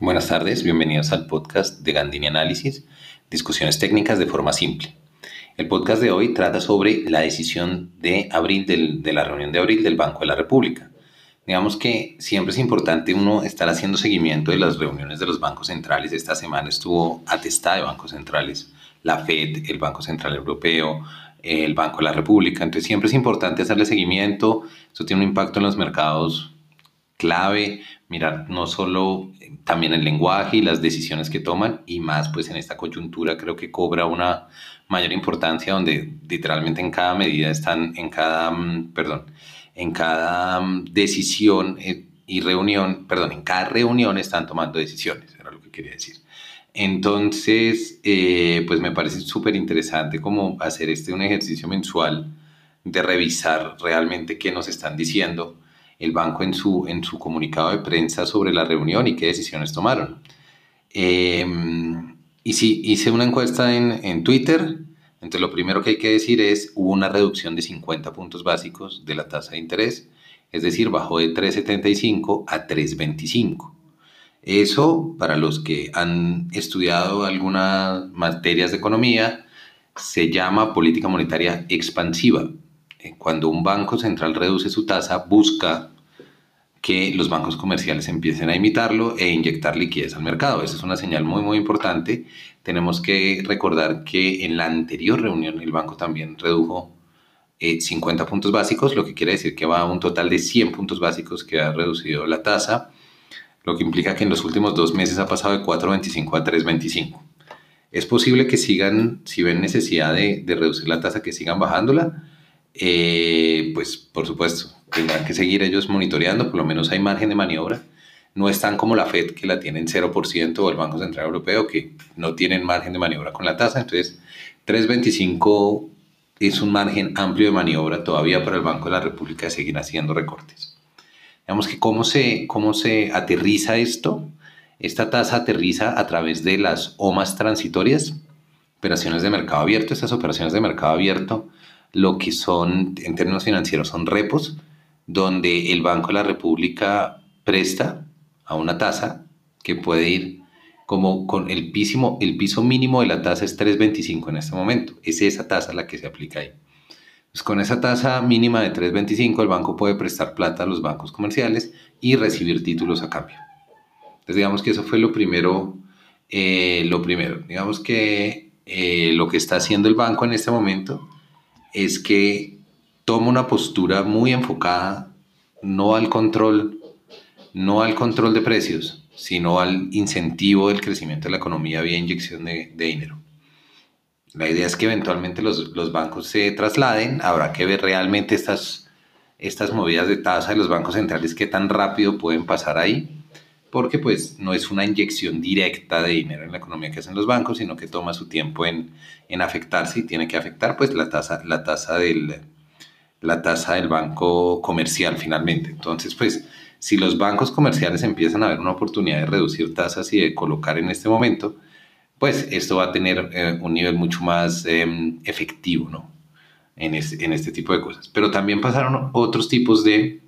Buenas tardes, bienvenidos al podcast de Gandini Análisis, discusiones técnicas de forma simple. El podcast de hoy trata sobre la decisión de abril de la reunión de abril del Banco de la República. Digamos que siempre es importante uno estar haciendo seguimiento de las reuniones de los bancos centrales. Esta semana estuvo atestada de bancos centrales, la Fed, el Banco Central Europeo, el Banco de la República. Entonces siempre es importante hacerle seguimiento. Eso tiene un impacto en los mercados clave, mirar no solo eh, también el lenguaje y las decisiones que toman y más pues en esta coyuntura creo que cobra una mayor importancia donde literalmente en cada medida están, en cada, mm, perdón, en cada mm, decisión eh, y reunión, perdón, en cada reunión están tomando decisiones, era lo que quería decir. Entonces, eh, pues me parece súper interesante como hacer este un ejercicio mensual de revisar realmente qué nos están diciendo el banco en su, en su comunicado de prensa sobre la reunión y qué decisiones tomaron. Em, y sí, hice una encuesta en, en Twitter. Entonces, lo primero que hay que decir es, hubo una reducción de 50 puntos básicos de la tasa de interés, es decir, bajó de 3,75 a 3,25. Eso, para los que han estudiado algunas materias de economía, se llama política monetaria expansiva. Eh, cuando un banco central reduce su tasa, busca que los bancos comerciales empiecen a imitarlo e inyectar liquidez al mercado. Esa es una señal muy, muy importante. Tenemos que recordar que en la anterior reunión el banco también redujo 50 eh, puntos básicos, lo que quiere decir que va a un total de 100 puntos básicos que ha reducido la tasa, lo que implica que en los últimos dos meses ha pasado de 4.25 a 3.25. Es posible que sigan, si ven necesidad de, de reducir la tasa, que sigan bajándola, eh, pues por supuesto, tendrán que seguir ellos monitoreando, por lo menos hay margen de maniobra. No están como la Fed que la tienen 0% o el Banco Central Europeo que no tienen margen de maniobra con la tasa. Entonces, 3.25 es un margen amplio de maniobra todavía para el Banco de la República de seguir haciendo recortes. Digamos que cómo se, cómo se aterriza esto. Esta tasa aterriza a través de las OMAS transitorias, operaciones de mercado abierto. Estas operaciones de mercado abierto lo que son, en términos financieros, son repos, donde el Banco de la República presta a una tasa que puede ir como con el, piso, el piso mínimo de la tasa es 3.25 en este momento. Es esa tasa la que se aplica ahí. Pues con esa tasa mínima de 3.25 el banco puede prestar plata a los bancos comerciales y recibir títulos a cambio. Entonces digamos que eso fue lo primero. Eh, lo primero, digamos que eh, lo que está haciendo el banco en este momento es que toma una postura muy enfocada no al control, no al control de precios, sino al incentivo del crecimiento de la economía vía inyección de, dinero. La idea es que eventualmente los, bancos se trasladen, habrá que ver realmente estas, estas movidas de tasa de los bancos centrales, qué tan rápido pueden pasar ahí, porque pues no es una inyección directa de dinero en la economía que hacen los bancos, sino que toma su tiempo en, en afectarse y tiene que afectar pues la tasa, la tasa del, la tasa del banco comercial finalmente. Entonces, pues, si los bancos comerciales empiezan a ver una oportunidad de reducir tasas y de colocar en este momento, pues esto va a tener eh, un nivel mucho más em, efectivo, ¿no? En, en este tipo de cosas. Pero también pasaron otros tipos de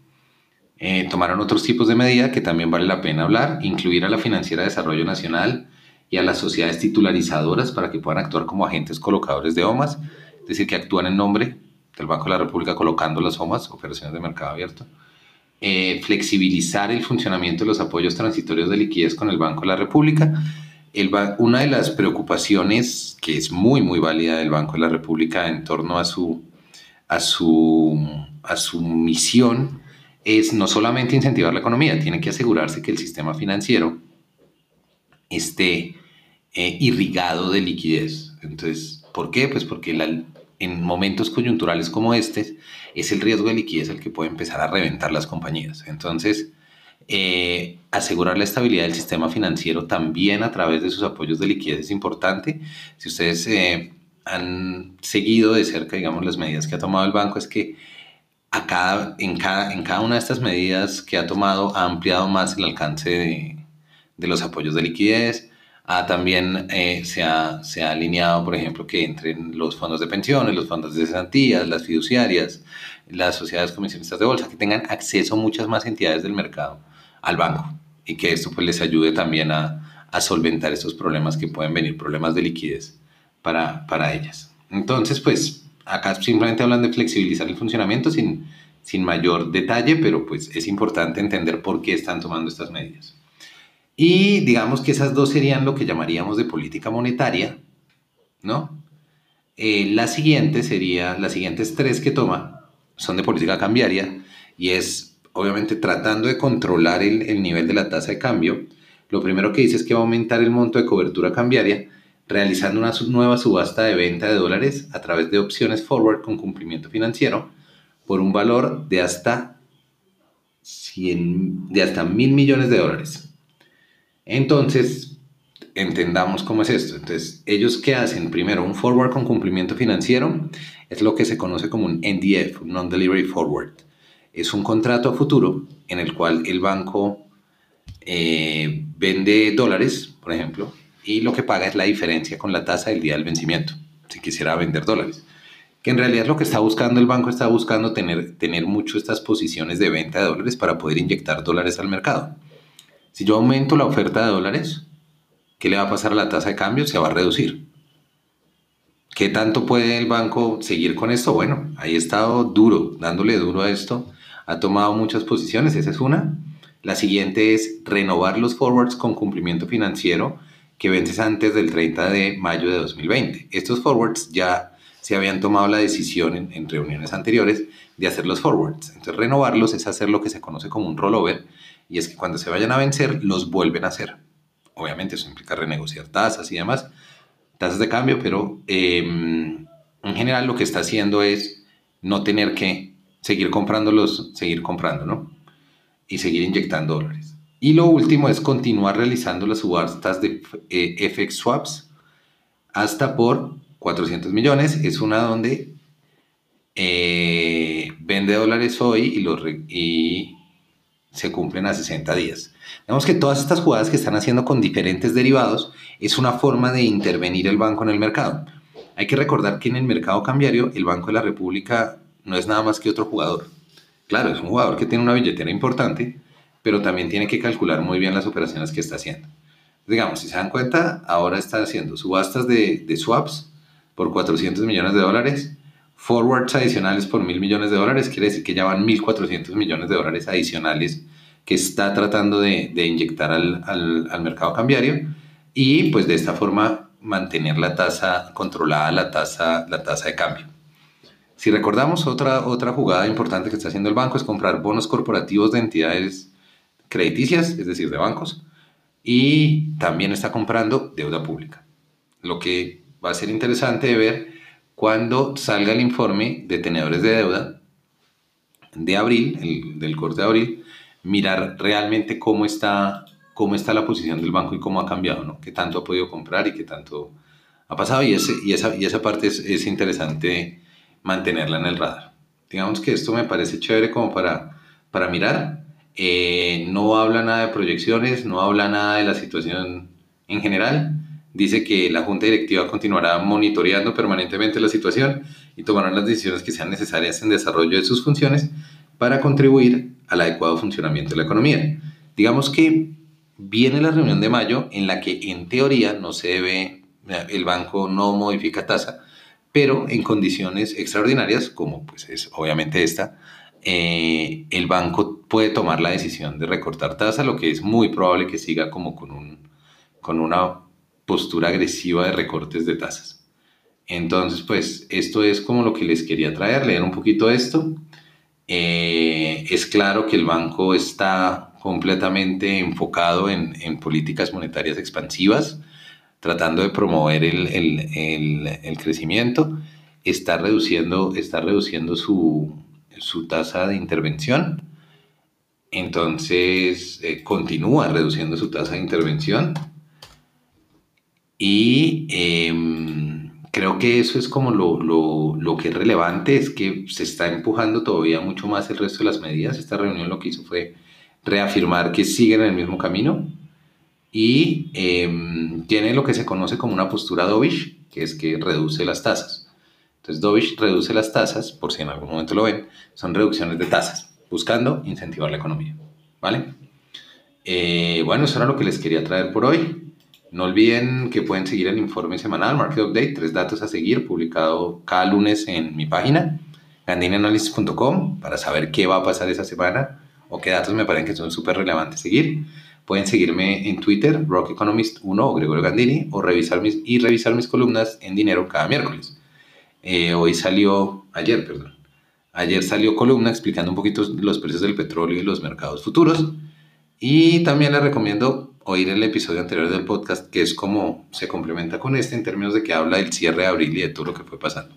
eh, tomaron otros tipos de medidas que también vale la pena hablar, incluir a la Financiera de Desarrollo Nacional y a las sociedades titularizadoras para que puedan actuar como agentes colocadores de OMAS, es decir, que actúan en nombre del Banco de la República colocando las OMAS, operaciones de mercado abierto. Eh, flexibilizar el funcionamiento de los apoyos transitorios de liquidez con el Banco de la República. Una de las preocupaciones que es muy, muy válida del Banco de la República en torno a su, a su, a su misión es no solamente incentivar la economía, tiene que asegurarse que el sistema financiero esté eh, irrigado de liquidez. Entonces, ¿por qué? Pues porque en momentos coyunturales como este es el riesgo de liquidez el que puede empezar a reventar las compañías. Entonces, eh, asegurar la estabilidad del sistema financiero también a través de sus apoyos de liquidez es importante. Si ustedes eh, han seguido de cerca, digamos, las medidas que ha tomado el banco, es que en, cada, en cada una de estas medidas que ha tomado ha ampliado más el alcance de, los apoyos de liquidez, ha, también eh, se, ha, se, ha, alineado, por ejemplo, que entren los fondos de pensiones, los fondos de cesantías, las fiduciarias, las sociedades comisionistas de bolsa, que tengan acceso muchas más entidades del mercado al banco. y que esto pues les ayude también a, a solventar estos problemas que pueden venir, problemas de liquidez para, para ellas. Entonces, pues acá simplemente hablan de flexibilizar el funcionamiento sin, sin mayor detalle, pero pues es importante entender por qué están tomando estas medidas. Y digamos que esas dos serían lo que llamaríamos de política monetaria, ¿no? Eh, la siguiente sería, las siguientes tres que toma son de política cambiaria y es obviamente tratando de controlar el, el nivel de la tasa de cambio. Lo primero que dice es que va a aumentar el monto de cobertura cambiaria realizando una nueva subasta de venta de dólares a través de opciones forward con cumplimiento financiero por un valor de hasta 100, de hasta mil millones de dólares. Entonces, entendamos cómo es esto. Entonces, ellos que hacen primero un forward con cumplimiento financiero es lo que se conoce como un NDF, un Non-Delivery Forward. Es un contrato a futuro en el cual el banco eh, vende dólares, por ejemplo, y lo que paga es la diferencia con la tasa del día del vencimiento, si quisiera vender dólares. Que en realidad lo que está buscando el banco está buscando tener, tener mucho estas posiciones de venta de dólares para poder inyectar dólares al mercado. Si yo aumento la oferta de dólares, ¿qué le va a pasar a la tasa de cambio? Se va a reducir. ¿Qué tanto puede el banco seguir con esto? Bueno, ahí ha estado duro, dándole duro a esto. Ha tomado muchas posiciones, esa es una. La siguiente es renovar los forwards con cumplimiento financiero que vences antes del 30 de mayo de 2020. Estos forwards ya se habían tomado la decisión en, reuniones anteriores de hacer los forwards. Entonces renovarlos es hacer lo que se conoce como un rollover y es que cuando se vayan a vencer los vuelven a hacer. Obviamente eso implica renegociar tasas y demás, tasas de cambio, pero em, en general lo que está haciendo es no tener que seguir comprándolos, seguir comprando, ¿no? Y seguir inyectando dólares. Y lo último es continuar realizando las subastas de eh, FX swaps hasta por 400 millones. Es una donde eh, vende dólares hoy y, y se cumplen a 60 días. Vemos que todas estas jugadas que están haciendo con diferentes derivados es una forma de intervenir el banco en el mercado. Hay que recordar que en el mercado cambiario el Banco de la República no es nada más que otro jugador. Claro, es un jugador que tiene una billetera importante, pero también tiene que calcular muy bien las operaciones que está haciendo. Digamos, si se dan cuenta, ahora está haciendo subastas de, swaps por 400 millones de dólares, forwards adicionales por mil millones de dólares, quiere decir que ya van 1.400 millones de dólares adicionales que está tratando de, inyectar al, al, mercado cambiario y pues de esta forma mantener la tasa controlada, la tasa, la tasa de cambio. Si recordamos, otra, otra jugada importante que está haciendo el banco es comprar bonos corporativos de entidades crediticias, es decir, de bancos, y también está comprando deuda pública. Lo que va a ser interesante de ver cuando salga el informe de tenedores de deuda de abril, el, del corte de abril, mirar realmente cómo está, cómo está la posición del banco y cómo ha cambiado, ¿no? qué tanto ha podido comprar y qué tanto ha pasado. Y, ese, y, esa, y esa parte es, es interesante mantenerla en el radar. Digamos que esto me parece chévere como para, para mirar eh, no habla nada de proyecciones, no habla nada de la situación en general. Dice que la Junta Directiva continuará monitoreando permanentemente la situación y tomará las decisiones que sean necesarias en desarrollo de sus funciones para contribuir al adecuado funcionamiento de la economía. Digamos que viene la reunión de mayo en la que en teoría no se debe, el banco no modifica tasa, pero en condiciones extraordinarias, como pues es obviamente esta, eh, el banco puede tomar la decisión de recortar tasa, lo que es muy probable que siga como con, un, con una postura agresiva de recortes de tasas. Entonces, pues esto es como lo que les quería traer, leer un poquito esto. Eh, es claro que el banco está completamente enfocado en, en políticas monetarias expansivas, tratando de promover el, el, el, crecimiento, está reduciendo, está reduciendo su, su tasa de intervención. Entonces eh, continúa reduciendo su tasa de intervención. Y em, creo que eso es como lo, lo, lo, que es relevante, es que se está empujando todavía mucho más el resto de las medidas. Esta reunión lo que hizo fue reafirmar que siguen en el mismo camino y em, tiene lo que se conoce como una postura dovish, que es que reduce las tasas. Entonces, Dovich reduce las tasas, por si en algún momento lo ven, son reducciones de tasas, buscando incentivar la economía. ¿Vale? Eh, bueno, eso era lo que les quería traer por hoy. No olviden que pueden seguir el informe semanal Market Update, tres datos a seguir, publicado cada lunes en mi página, gandinianalysis.com, para saber qué va a pasar esa semana o qué datos me parecen que son súper relevantes seguir. Pueden seguirme en Twitter, Rock Economist 1 o Gregorio Gandini, o revisar mis, y revisar mis columnas en Dinero cada miércoles. Eh, hoy salió, ayer, perdón. Ayer salió columna explicando un poquito los precios del petróleo y los mercados futuros. Y también les recomiendo oír el episodio anterior del podcast, que es como se complementa con este en términos de que habla del cierre de abril y de todo lo que fue pasando.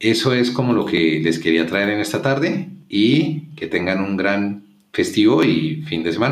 Eso es como lo que les quería traer en esta tarde y que tengan un gran festivo y fin de semana.